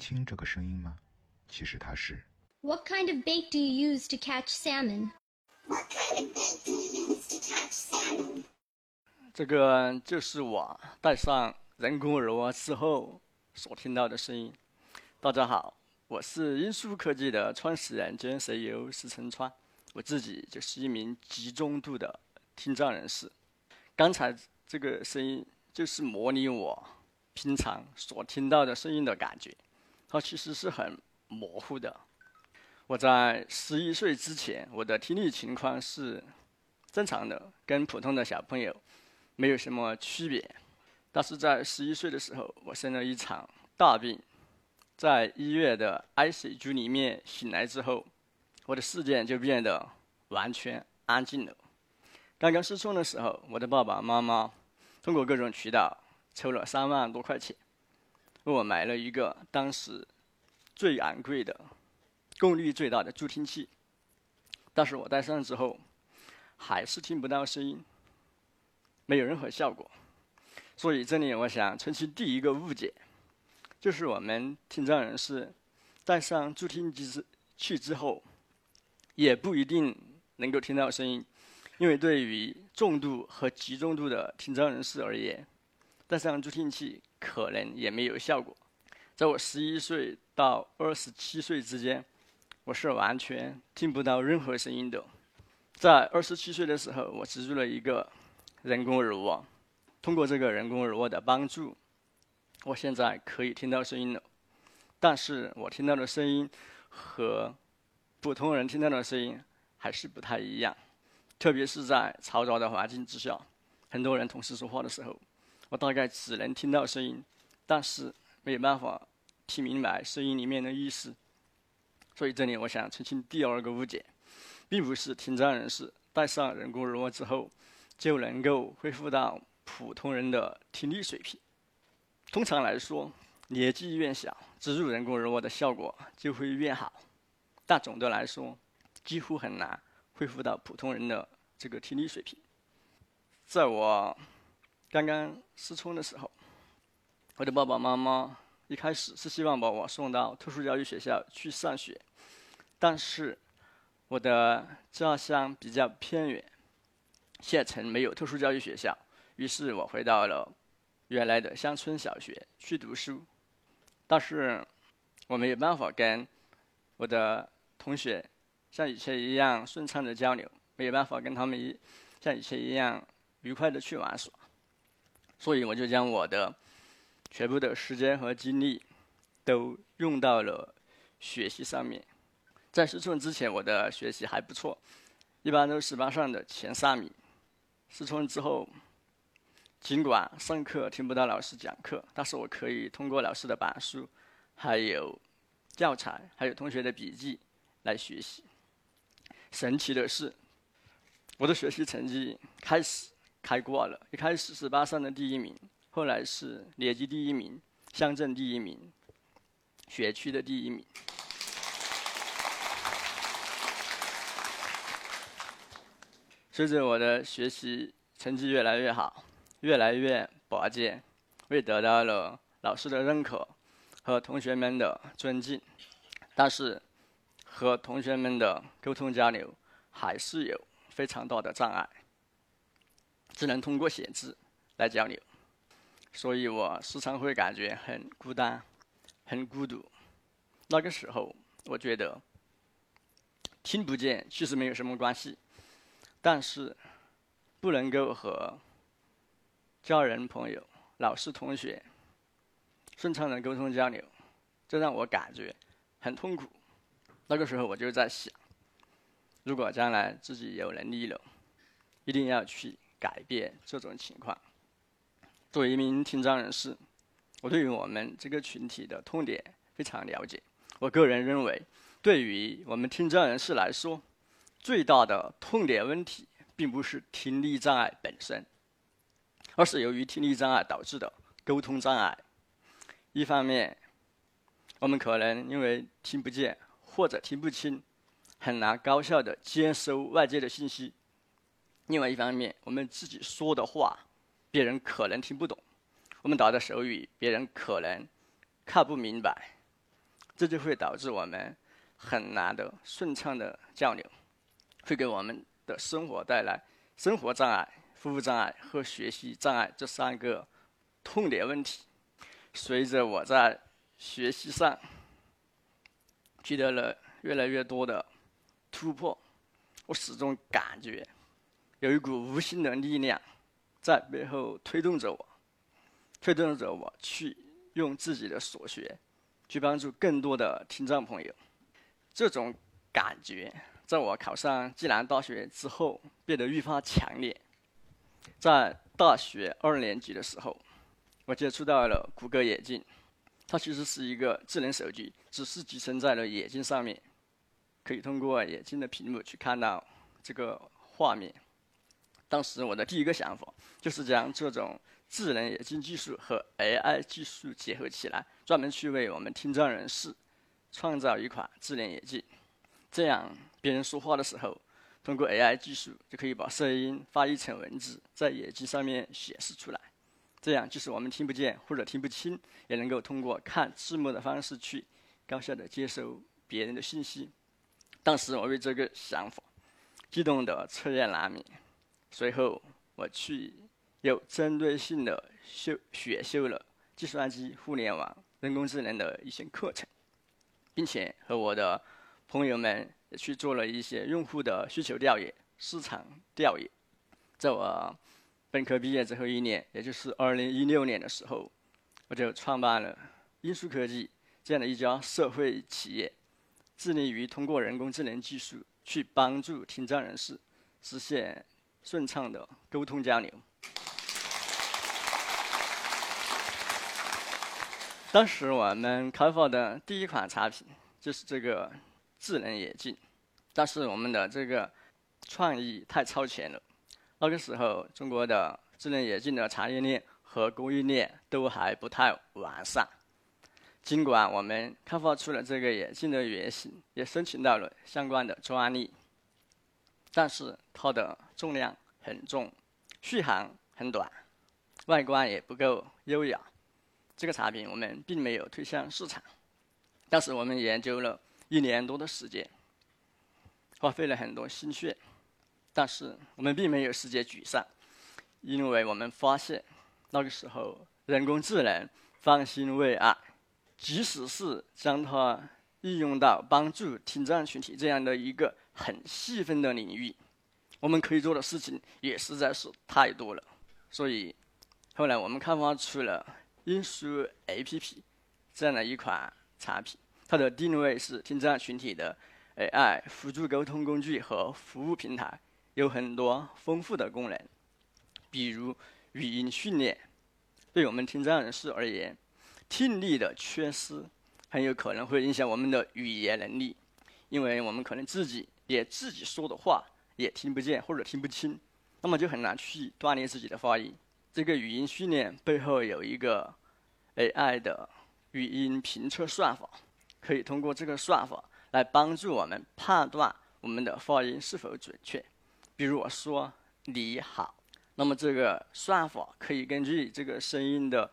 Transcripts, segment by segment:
清这个声音吗？其实它是。What kind of bait do you use to catch salmon? 这个就是我戴上人工耳蜗之后所听到的声音。大家好，我是音速科技的创始人兼 CEO 石成川，我自己就是一名极中度的听障人士。刚才这个声音就是模拟我平常所听到的声音的感觉，它其实是很模糊的。我在十一岁之前，我的听力情况是正常的，跟普通的小朋友没有什么区别。但是在十一岁的时候，我生了一场大病，在医院的 ICU 里面醒来之后，我的世界就变得完全安静了。刚刚失聪的时候，我的爸爸妈妈通过各种渠道筹了三万多块钱，我买了一个当时最昂贵的。功率最大的助听器，但是我戴上之后，还是听不到声音，没有任何效果。所以这里我想澄清第一个误解，就是我们听障人士戴上助听器器之后，也不一定能够听到声音，因为对于重度和极重度的听障人士而言，戴上助听器可能也没有效果。在我十一岁到二十七岁之间。我是完全听不到任何声音的。在二十七岁的时候，我植入了一个人工耳蜗。通过这个人工耳蜗的帮助，我现在可以听到声音了。但是我听到的声音和普通人听到的声音还是不太一样。特别是在嘈杂的环境之下，很多人同时说话的时候，我大概只能听到声音，但是没有办法听明白声音里面的意思。所以这里我想澄清第二个误解，并不是听障人士戴上人工耳蜗之后就能够恢复到普通人的听力水平。通常来说，年纪越小，植入人工耳蜗的效果就会越好。但总的来说，几乎很难恢复到普通人的这个听力水平。在我刚刚失聪的时候，我的爸爸妈妈一开始是希望把我送到特殊教育学校去上学。但是，我的家乡比较偏远，县城没有特殊教育学校，于是我回到了原来的乡村小学去读书。但是，我没有办法跟我的同学像以前一样顺畅的交流，没有办法跟他们一像以前一样愉快的去玩耍，所以我就将我的全部的时间和精力都用到了学习上面。在失聪之前，我的学习还不错，一般都是班上的前三名。失聪之后，尽管上课听不到老师讲课，但是我可以通过老师的板书、还有教材、还有同学的笔记来学习。神奇的是，我的学习成绩开始开挂了。一开始是班上的第一名，后来是年级第一名、乡镇第一名、学区的第一名。随着我的学习成绩越来越好，越来越拔尖，我也得到了老师的认可和同学们的尊敬。但是，和同学们的沟通交流还是有非常大的障碍，只能通过写字来交流。所以我时常会感觉很孤单、很孤独。那个时候，我觉得听不见其实没有什么关系。但是，不能够和家人、朋友、老师、同学顺畅的沟通交流，这让我感觉很痛苦。那个时候我就在想，如果将来自己有能力了，一定要去改变这种情况。作为一名听障人士，我对于我们这个群体的痛点非常了解。我个人认为，对于我们听障人士来说，最大的痛点问题，并不是听力障碍本身，而是由于听力障碍导致的沟通障碍。一方面，我们可能因为听不见或者听不清，很难高效的接收外界的信息；另外一方面，我们自己说的话，别人可能听不懂；我们打的手语，别人可能看不明白。这就会导致我们很难的顺畅的交流，会给我们的生活带来生活障碍、服务障碍和学习障碍这三个痛点问题。随着我在学习上取得了越来越多的突破，我始终感觉有一股无形的力量在背后推动着我，推动着我去用自己的所学去帮助更多的听障朋友。这种感觉在我考上暨南大学之后变得愈发强烈。在大学二年级的时候，我接触到了谷歌眼镜。它其实是一个智能手机，只是集成在了眼镜上面，可以通过眼镜的屏幕去看到这个画面。当时我的第一个想法就是将这种智能眼镜技术和 AI 技术结合起来，专门去为我们听障人士创造一款智能眼镜。这样，别人说话的时候，通过 AI 技术就可以把声音翻译成文字，在眼镜上面显示出来。这样，即使我们听不见或者听不清，也能够通过看字幕的方式去高效的接收别人的信息。当时我为这个想法激动的彻夜难眠，随后我去有针对性的修选修了计算机、互联网、人工智能的一些课程，并且和我的朋友们也去做了一些用户的需求调研、市场调研，在我。本科毕业之后一年，也就是二零一六年的时候，我就创办了英数科技这样的一家社会企业，致力于通过人工智能技术去帮助听障人士实现顺畅的沟通交流。当时我们开发的第一款产品就是这个智能眼镜，但是我们的这个创意太超前了。那个时候，中国的智能眼镜的产业链和供应链都还不太完善。尽管我们开发出了这个眼镜的原型，也申请到了相关的专利，但是它的重量很重，续航很短，外观也不够优雅。这个产品我们并没有推向市场。但是我们研究了一年多的时间，花费了很多心血。但是我们并没有时间沮丧，因为我们发现那个时候人工智能方兴未艾，即使是将它应用到帮助听障群体这样的一个很细分的领域，我们可以做的事情也实在是太多了。所以后来我们开发出了音书 APP 这样的一款产品，它的定位是听障群体的 AI 辅助沟通工具和服务平台。有很多丰富的功能，比如语音训练。对我们听障人士而言，听力的缺失很有可能会影响我们的语言能力，因为我们可能自己也自己说的话也听不见或者听不清，那么就很难去锻炼自己的发音。这个语音训练背后有一个 AI 的语音评测算法，可以通过这个算法来帮助我们判断我们的发音是否准确。比如我说你好，那么这个算法可以根据这个声音的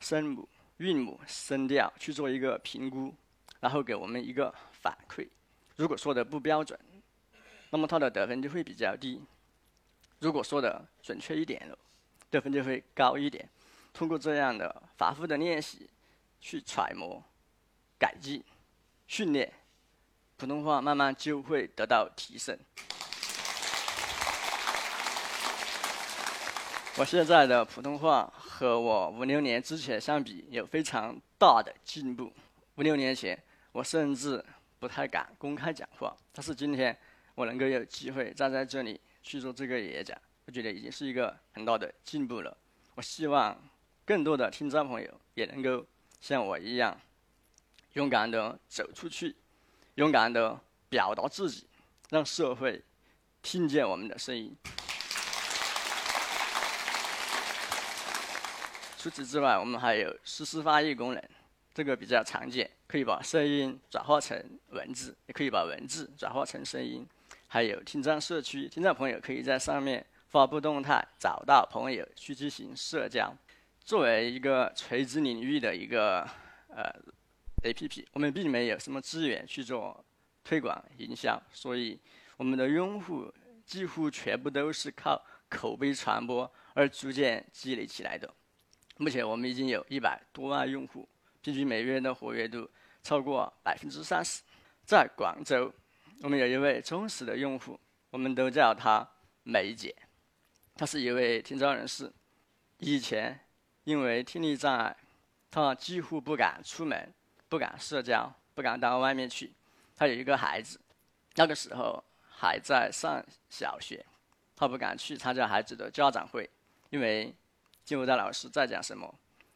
声母、韵母、声调去做一个评估，然后给我们一个反馈。如果说的不标准，那么它的得分就会比较低；如果说的准确一点了，得分就会高一点。通过这样的反复的练习，去揣摩、改进、训练，普通话慢慢就会得到提升。我现在的普通话和我五六年之前相比有非常大的进步。五六年前，我甚至不太敢公开讲话，但是今天我能够有机会站在这里去做这个演讲，我觉得已经是一个很大的进步了。我希望更多的听障朋友也能够像我一样，勇敢的走出去，勇敢的表达自己，让社会听见我们的声音。除此之外，我们还有实时翻译功能，这个比较常见，可以把声音转化成文字，也可以把文字转化成声音。还有听障社区，听障朋友可以在上面发布动态，找到朋友去进行社交。作为一个垂直领域的一个呃 APP，我们并没有什么资源去做推广营销，所以我们的用户几乎全部都是靠口碑传播而逐渐积累起来的。目前我们已经有一百多万用户，平均每月的活跃度超过百分之三十。在广州，我们有一位忠实的用户，我们都叫她梅姐。她是一位听障人士，以前因为听力障碍，她几乎不敢出门，不敢社交，不敢到外面去。她有一个孩子，那个时候还在上小学，她不敢去参加孩子的家长会，因为听不到老师在讲什么，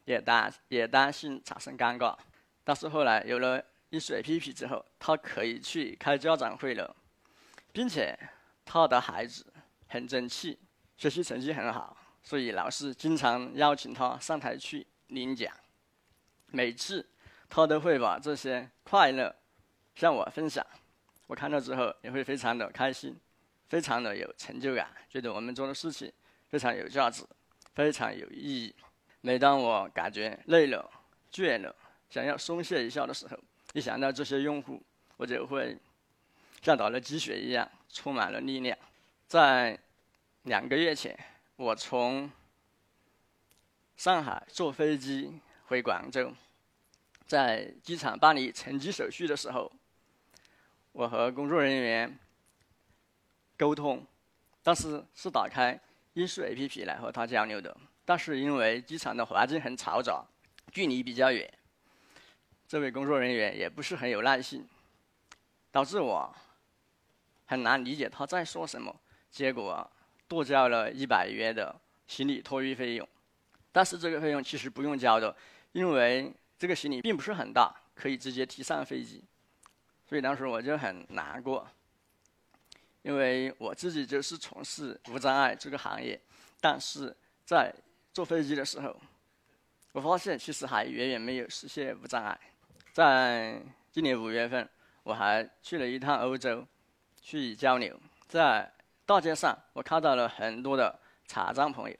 也担也担心产生尴尬。但是后来有了艺术 APP 之后，他可以去开家长会了，并且他的孩子很争气。学习成绩很好，所以老师经常邀请他上台去领奖。每次他都会把这些快乐向我分享，我看到之后也会非常的开心，非常的有成就感，觉得我们做的事情非常有价值，非常有意义。每当我感觉累了、倦了，想要松懈一下的时候，一想到这些用户，我就会像打了鸡血一样，充满了力量。在两个月前，我从上海坐飞机回广州，在机场办理乘机手续的时候，我和工作人员沟通，当时是打开音速 APP 来和他交流的，但是因为机场的环境很嘈杂，距离比较远，这位工作人员也不是很有耐心，导致我很难理解他在说什么，结果。多交了一百元的行李托运费用，但是这个费用其实不用交的，因为这个行李并不是很大，可以直接提上飞机。所以当时我就很难过，因为我自己就是从事无障碍这个行业，但是在坐飞机的时候，我发现其实还远远没有实现无障碍。在今年五月份，我还去了一趟欧洲，去交流，在。大街上，我看到了很多的残障朋友，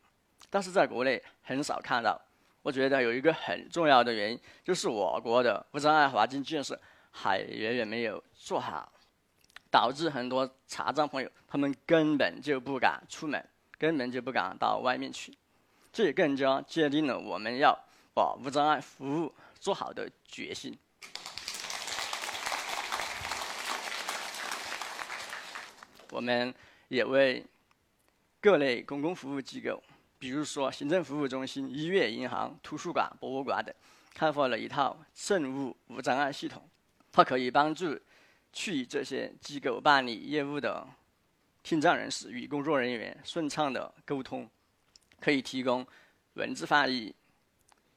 但是在国内很少看到。我觉得有一个很重要的原因，就是我国的无障碍环境建设还远远没有做好，导致很多残障朋友他们根本就不敢出门，根本就不敢到外面去。这也更加坚定了我们要把无障碍服务做好的决心。我们。也为各类公共服务机构，比如说行政服务中心、医院、银行、图书馆、博物馆等，开发了一套政务无障碍系统。它可以帮助去这些机构办理业务的听障人士与工作人员顺畅的沟通，可以提供文字翻译、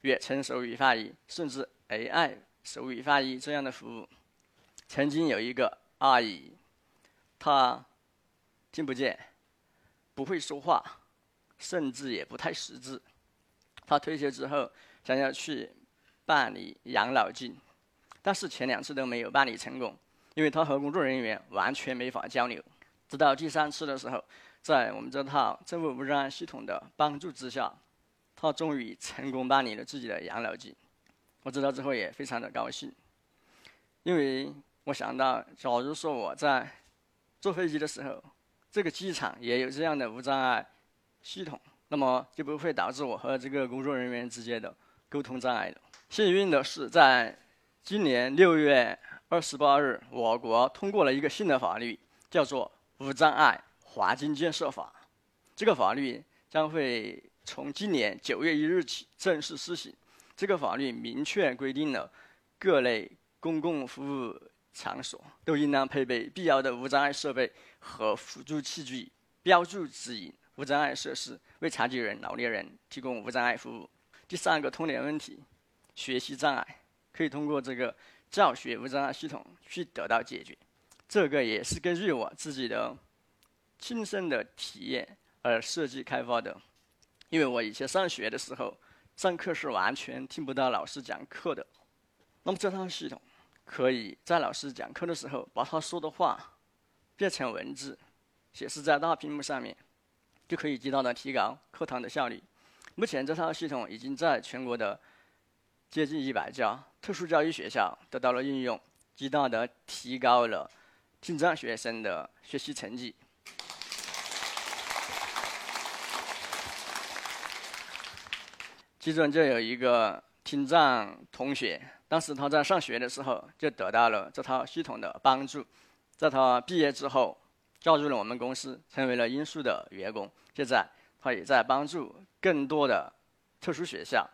远程手语翻译，甚至 AI 手语翻译这样的服务。曾经有一个阿姨，她。听不见，不会说话，甚至也不太识字。她退休之后想要去办理养老金，但是前两次都没有办理成功，因为她和工作人员完全没法交流。直到第三次的时候，在我们这套政务无障碍系统的帮助之下，他终于成功办理了自己的养老金。我知道之后也非常的高兴，因为我想到，假如说我在坐飞机的时候。这个机场也有这样的无障碍系统，那么就不会导致我和这个工作人员之间的沟通障碍了。幸运的是，在今年六月二十八日，我国通过了一个新的法律，叫做《无障碍华金建设法》。这个法律将会从今年九月一日起正式施行。这个法律明确规定了各类公共服务。场所都应当配备必要的无障碍设备和辅助器具，标注指引无障碍设施，为残疾人、老年人提供无障碍服务。第三个痛点问题，学习障碍可以通过这个教学无障碍系统去得到解决。这个也是根据我自己的亲身的体验而设计开发的。因为我以前上学的时候，上课是完全听不到老师讲课的。那么这套系统。可以在老师讲课的时候，把他说的话变成文字，显示在大屏幕上面，就可以极大的提高课堂的效率。目前这套系统已经在全国的接近一百家特殊教育学校得到了应用，极大的提高了听障学生的学习成绩。其中就有一个听障同学，当时他在上学的时候就得到了这套系统的帮助，在他毕业之后加入了我们公司，成为了音速的员工。现在他也在帮助更多的特殊学校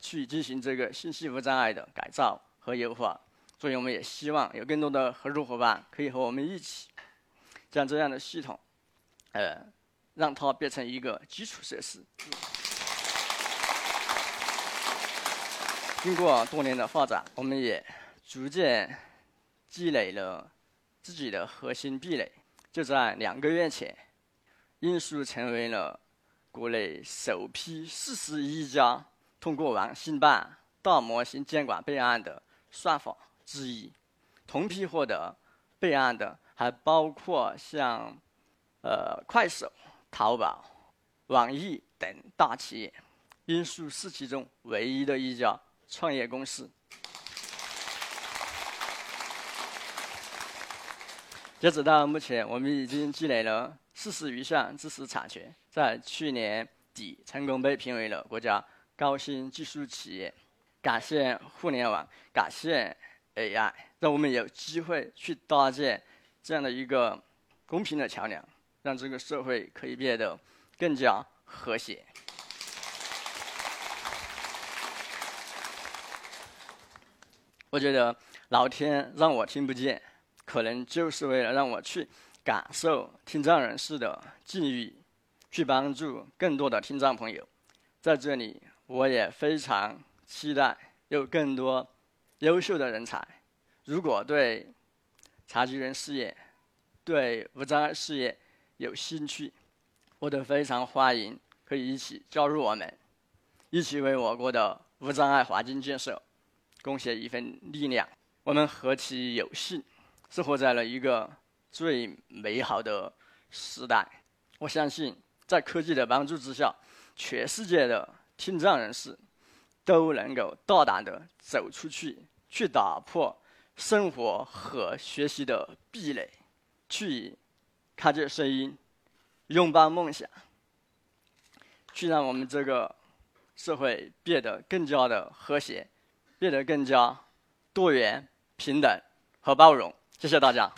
去进行这个信息无障碍的改造和优化。所以，我们也希望有更多的合作伙伴可以和我们一起 将这样的系统，呃，让它变成一个基础设施。经过多年的发展，我们也逐渐积累了自己的核心壁垒。就在两个月前，英数成为了国内首批四十一家通过网信办大模型监管备案的算法之一。同批获得备案的还包括像呃快手、淘宝、网易等大企业。英数是其中唯一的一家。创业公司。截止到目前，我们已经积累了四十余项知识产权，在去年底成功被评为了国家高新技术企业。感谢互联网，感谢 AI，让我们有机会去搭建这样的一个公平的桥梁，让这个社会可以变得更加和谐。我觉得老天让我听不见，可能就是为了让我去感受听障人士的境遇，去帮助更多的听障朋友。在这里，我也非常期待有更多优秀的人才。如果对残疾人事业、对无障碍事业有兴趣，我都非常欢迎，可以一起加入我们，一起为我国的无障碍环境建设。贡献一份力量，我们何其有幸，是活在了一个最美好的时代。我相信，在科技的帮助之下，全世界的听障人士都能够大胆地走出去，去打破生活和学习的壁垒，去看见声音，拥抱梦想，去让我们这个社会变得更加的和谐。变得更加多元、平等和包容。谢谢大家。